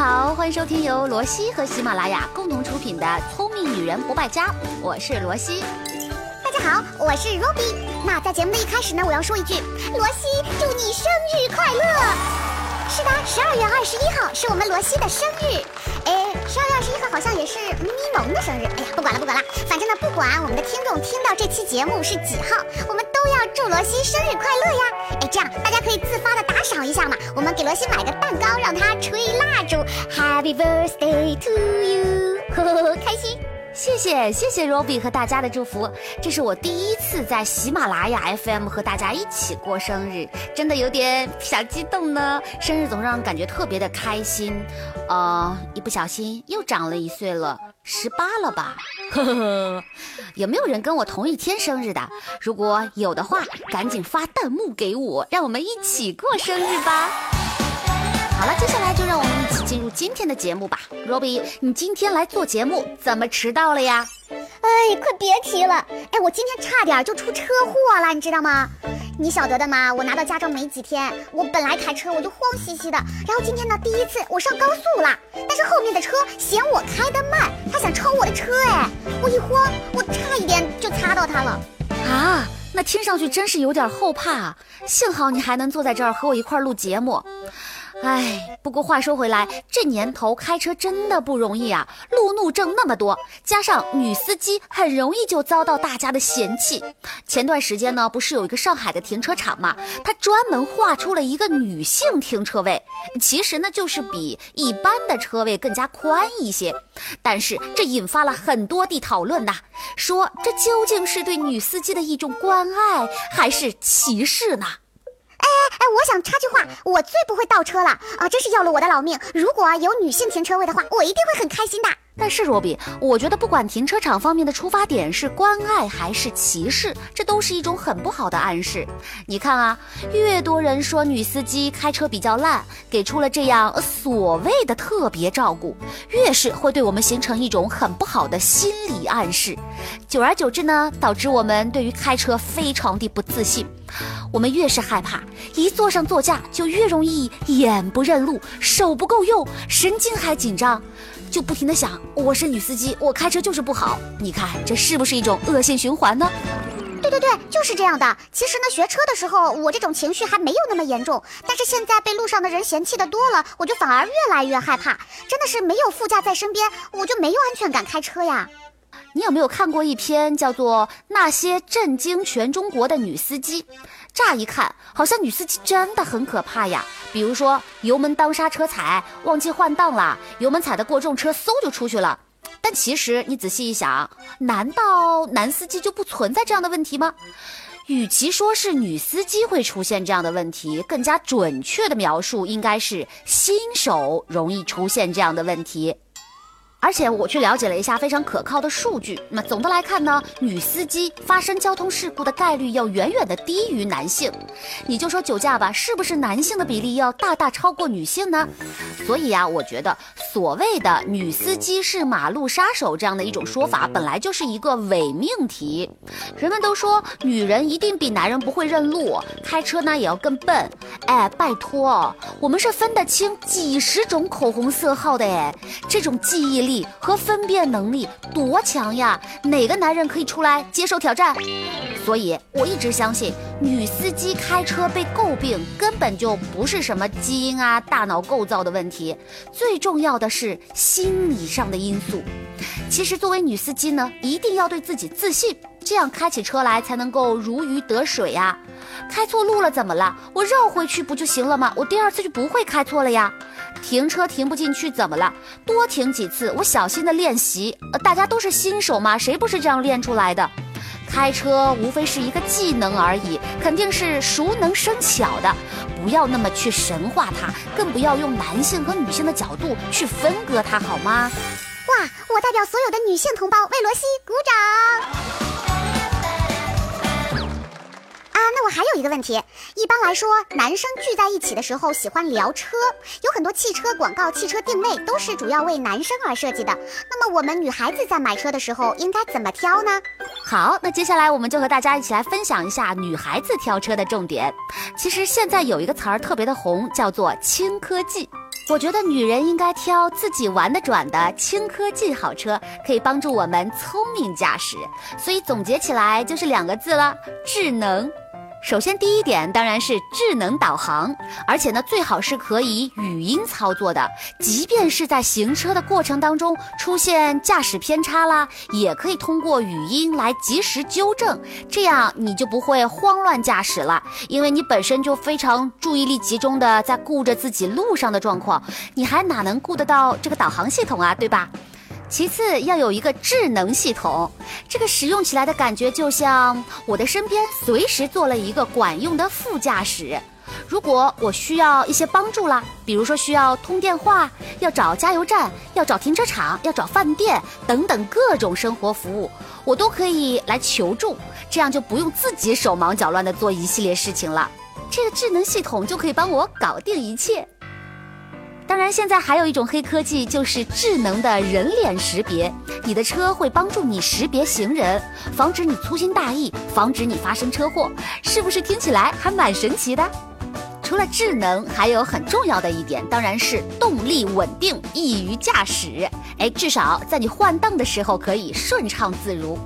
好，欢迎收听由罗西和喜马拉雅共同出品的《聪明女人不败家》，我是罗西。大家好，我是 Robbie。那在节目的一开始呢，我要说一句，罗西祝你生日快乐。是的，十二月二十一号是我们罗西的生日。哎，十二月二十一号好像也是咪蒙的生日。哎呀，不管了不管了，反正呢，不管我们的听众听到这期节目是几号，我们都要祝罗西生日快乐呀。哎，这样赏一下嘛，我们给罗西买个蛋糕，让他吹蜡烛，Happy birthday to you，呵呵呵，开心。谢谢谢谢 Robbie 和大家的祝福，这是我第一次在喜马拉雅 FM 和大家一起过生日，真的有点小激动呢。生日总让人感觉特别的开心，呃，一不小心又长了一岁了，十八了吧？呵呵呵，有没有人跟我同一天生日的？如果有的话，赶紧发弹幕给我，让我们一起过生日吧。好了，接下来就让我们一起进入今天的节目吧。Robbie，你今天来做节目怎么迟到了呀？哎，快别提了！哎，我今天差点就出车祸了，你知道吗？你晓得的嘛，我拿到驾照没几天，我本来开车我就慌兮兮的，然后今天呢第一次我上高速了，但是后面的车嫌我开得慢，他想超我的车，哎，我一慌，我差一点就擦到他了。啊，那听上去真是有点后怕啊！幸好你还能坐在这儿和我一块儿录节目。哎，不过话说回来，这年头开车真的不容易啊，路怒症那么多，加上女司机很容易就遭到大家的嫌弃。前段时间呢，不是有一个上海的停车场嘛，它专门划出了一个女性停车位，其实呢就是比一般的车位更加宽一些，但是这引发了很多的讨论呐，说这究竟是对女司机的一种关爱，还是歧视呢？哎哎，我想插句话，我最不会倒车了啊！真是要了我的老命。如果有女性停车位的话，我一定会很开心的。但是罗比，我觉得不管停车场方面的出发点是关爱还是歧视，这都是一种很不好的暗示。你看啊，越多人说女司机开车比较烂，给出了这样所谓的特别照顾，越是会对我们形成一种很不好的心理暗示。久而久之呢，导致我们对于开车非常的不自信。我们越是害怕，一坐上座驾就越容易眼不认路，手不够用，神经还紧张。就不停的想，我是女司机，我开车就是不好。你看，这是不是一种恶性循环呢？对对对，就是这样的。其实呢，学车的时候我这种情绪还没有那么严重，但是现在被路上的人嫌弃的多了，我就反而越来越害怕。真的是没有副驾在身边，我就没有安全感开车呀。你有没有看过一篇叫做《那些震惊全中国的女司机》？乍一看，好像女司机真的很可怕呀。比如说，油门当刹车踩，忘记换挡了，油门踩的过重，车嗖就出去了。但其实你仔细一想，难道男司机就不存在这样的问题吗？与其说是女司机会出现这样的问题，更加准确的描述应该是新手容易出现这样的问题。而且我去了解了一下非常可靠的数据，那么总的来看呢，女司机发生交通事故的概率要远远的低于男性。你就说酒驾吧，是不是男性的比例要大大超过女性呢？所以啊，我觉得所谓的女司机是马路杀手这样的一种说法，本来就是一个伪命题。人们都说女人一定比男人不会认路，开车呢也要更笨。哎，拜托，我们是分得清几十种口红色号的哎，这种记忆力。和分辨能力多强呀！哪个男人可以出来接受挑战？所以我一直相信，女司机开车被诟病根本就不是什么基因啊、大脑构造的问题，最重要的是心理上的因素。其实作为女司机呢，一定要对自己自信，这样开起车来才能够如鱼得水呀。开错路了怎么了？我绕回去不就行了吗？我第二次就不会开错了呀。停车停不进去怎么了？多停几次，我小心的练习。呃，大家都是新手嘛，谁不是这样练出来的？开车无非是一个技能而已，肯定是熟能生巧的。不要那么去神化它，更不要用男性和女性的角度去分割它，好吗？哇，我代表所有的女性同胞为罗西鼓掌。啊那我还有一个问题，一般来说，男生聚在一起的时候喜欢聊车，有很多汽车广告、汽车定位都是主要为男生而设计的。那么我们女孩子在买车的时候应该怎么挑呢？好，那接下来我们就和大家一起来分享一下女孩子挑车的重点。其实现在有一个词儿特别的红，叫做轻科技。我觉得女人应该挑自己玩得转的轻科技好车，可以帮助我们聪明驾驶。所以总结起来就是两个字了：智能。首先，第一点当然是智能导航，而且呢，最好是可以语音操作的。即便是在行车的过程当中出现驾驶偏差啦，也可以通过语音来及时纠正，这样你就不会慌乱驾驶了，因为你本身就非常注意力集中的在顾着自己路上的状况，你还哪能顾得到这个导航系统啊，对吧？其次要有一个智能系统，这个使用起来的感觉就像我的身边随时坐了一个管用的副驾驶。如果我需要一些帮助啦，比如说需要通电话、要找加油站、要找停车场、要找饭店等等各种生活服务，我都可以来求助，这样就不用自己手忙脚乱的做一系列事情了。这个智能系统就可以帮我搞定一切。当然，现在还有一种黑科技，就是智能的人脸识别。你的车会帮助你识别行人，防止你粗心大意，防止你发生车祸，是不是听起来还蛮神奇的？除了智能，还有很重要的一点，当然是动力稳定，易于驾驶。哎，至少在你换挡的时候可以顺畅自如。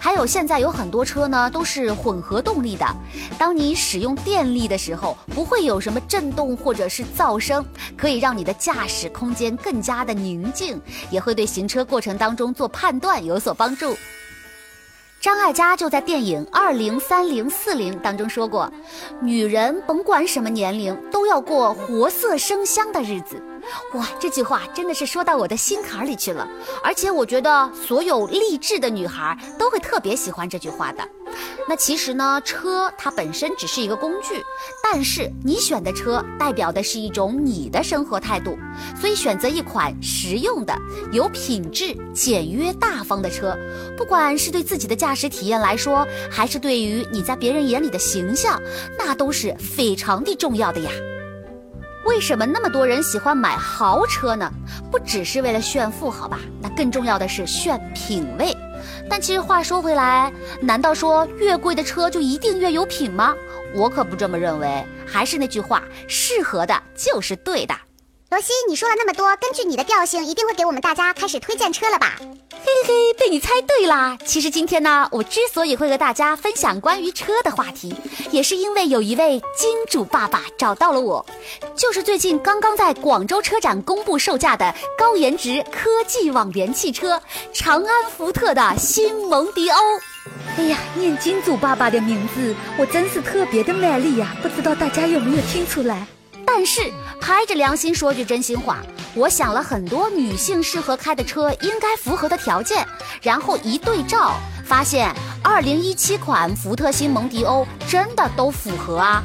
还有，现在有很多车呢都是混合动力的，当你使用电力的时候，不会有什么震动或者是噪声，可以让你的驾驶空间更加的宁静，也会对行车过程当中做判断有所帮助。张艾嘉就在电影《二零三零四零》当中说过：“女人甭管什么年龄，都要过活色生香的日子。”哇，这句话真的是说到我的心坎里去了。而且我觉得所有励志的女孩都会特别喜欢这句话的。那其实呢，车它本身只是一个工具，但是你选的车代表的是一种你的生活态度，所以选择一款实用的、有品质、简约大方的车，不管是对自己的驾驶体验来说，还是对于你在别人眼里的形象，那都是非常的重要的呀。为什么那么多人喜欢买豪车呢？不只是为了炫富，好吧？那更重要的是炫品味。但其实话说回来，难道说越贵的车就一定越有品吗？我可不这么认为。还是那句话，适合的就是对的。罗西，你说了那么多，根据你的调性，一定会给我们大家开始推荐车了吧？嘿嘿，被你猜对啦！其实今天呢，我之所以会和大家分享关于车的话题，也是因为有一位金主爸爸找到了我，就是最近刚刚在广州车展公布售价的高颜值科技网联汽车——长安福特的新蒙迪欧。哎呀，念金主爸爸的名字，我真是特别的卖力呀！不知道大家有没有听出来？但是拍着良心说句真心话，我想了很多女性适合开的车应该符合的条件，然后一对照，发现2017款福特新蒙迪欧真的都符合啊。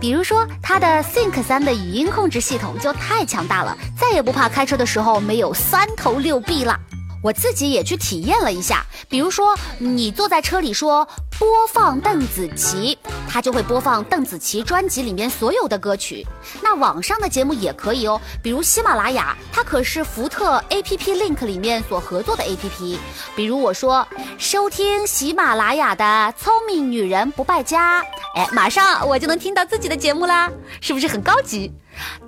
比如说它的 Think 3的语音控制系统就太强大了，再也不怕开车的时候没有三头六臂了。我自己也去体验了一下，比如说你坐在车里说播放邓紫棋，它就会播放邓紫棋专辑里面所有的歌曲。那网上的节目也可以哦，比如喜马拉雅，它可是福特 A P P Link 里面所合作的 A P P。比如我说收听喜马拉雅的《聪明女人不败家》，哎，马上我就能听到自己的节目啦，是不是很高级？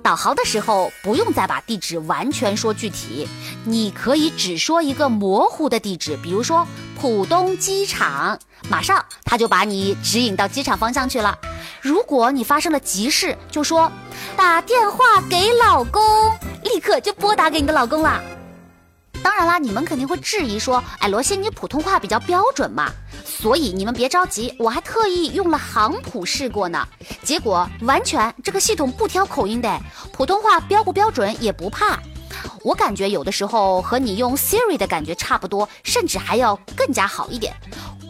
导航的时候不用再把地址完全说具体，你可以只说一个模糊的地址，比如说浦东机场，马上他就把你指引到机场方向去了。如果你发生了急事，就说打电话给老公，立刻就拨打给你的老公了。当然啦，你们肯定会质疑说，哎，罗西，你普通话比较标准嘛？所以你们别着急，我还特意用了航普试过呢，结果完全这个系统不挑口音的，普通话标不标准也不怕。我感觉有的时候和你用 Siri 的感觉差不多，甚至还要更加好一点。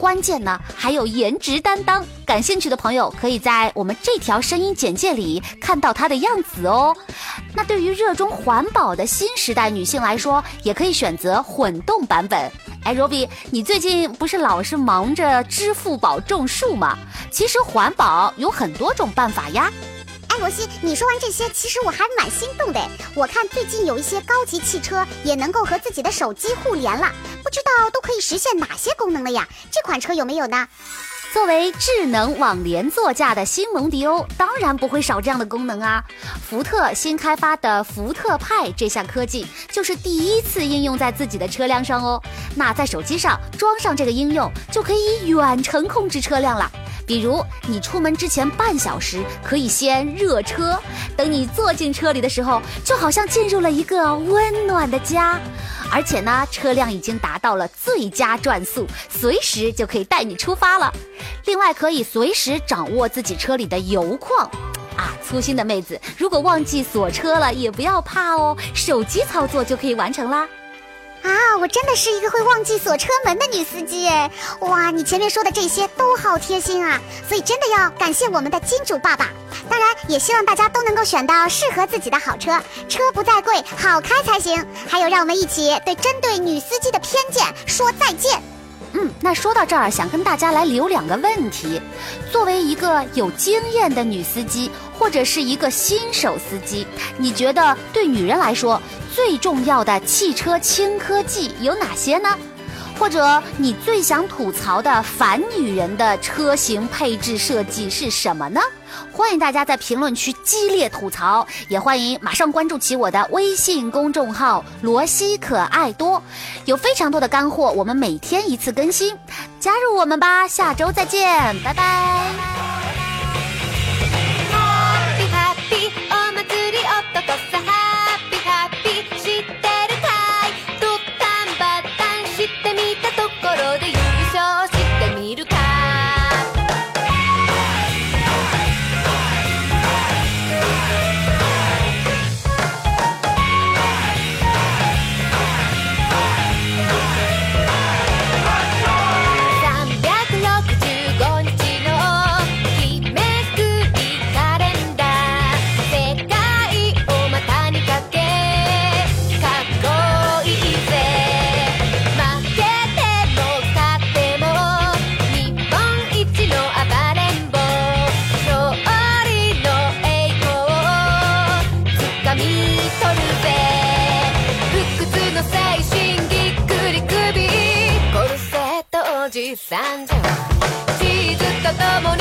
关键呢，还有颜值担当。感兴趣的朋友可以在我们这条声音简介里看到它的样子哦。那对于热衷环保的新时代女性来说，也可以选择混动版本。哎，Robbie，你最近不是老是忙着支付宝种树吗？其实环保有很多种办法呀。哎，罗西，你说完这些，其实我还蛮心动的。我看最近有一些高级汽车也能够和自己的手机互联了，不知道都可以实现哪些功能了呀？这款车有没有呢？作为智能网联座驾的新蒙迪欧，当然不会少这样的功能啊。福特新开发的福特派这项科技，就是第一次应用在自己的车辆上哦。那在手机上装上这个应用，就可以远程控制车辆了。比如你出门之前半小时可以先热车，等你坐进车里的时候，就好像进入了一个温暖的家。而且呢，车辆已经达到了最佳转速，随时就可以带你出发了。另外，可以随时掌握自己车里的油况。啊，粗心的妹子，如果忘记锁车了，也不要怕哦，手机操作就可以完成啦。啊，我真的是一个会忘记锁车门的女司机哎！哇，你前面说的这些都好贴心啊，所以真的要感谢我们的金主爸爸。当然，也希望大家都能够选到适合自己的好车，车不再贵，好开才行。还有，让我们一起对针对女司机的偏见说再见。嗯，那说到这儿，想跟大家来留两个问题。作为一个有经验的女司机，或者是一个新手司机，你觉得对女人来说最重要的汽车轻科技有哪些呢？或者你最想吐槽的反女人的车型配置设计是什么呢？欢迎大家在评论区激烈吐槽，也欢迎马上关注起我的微信公众号“罗西可爱多”，有非常多的干货，我们每天一次更新，加入我们吧！下周再见，拜拜。チーズとともに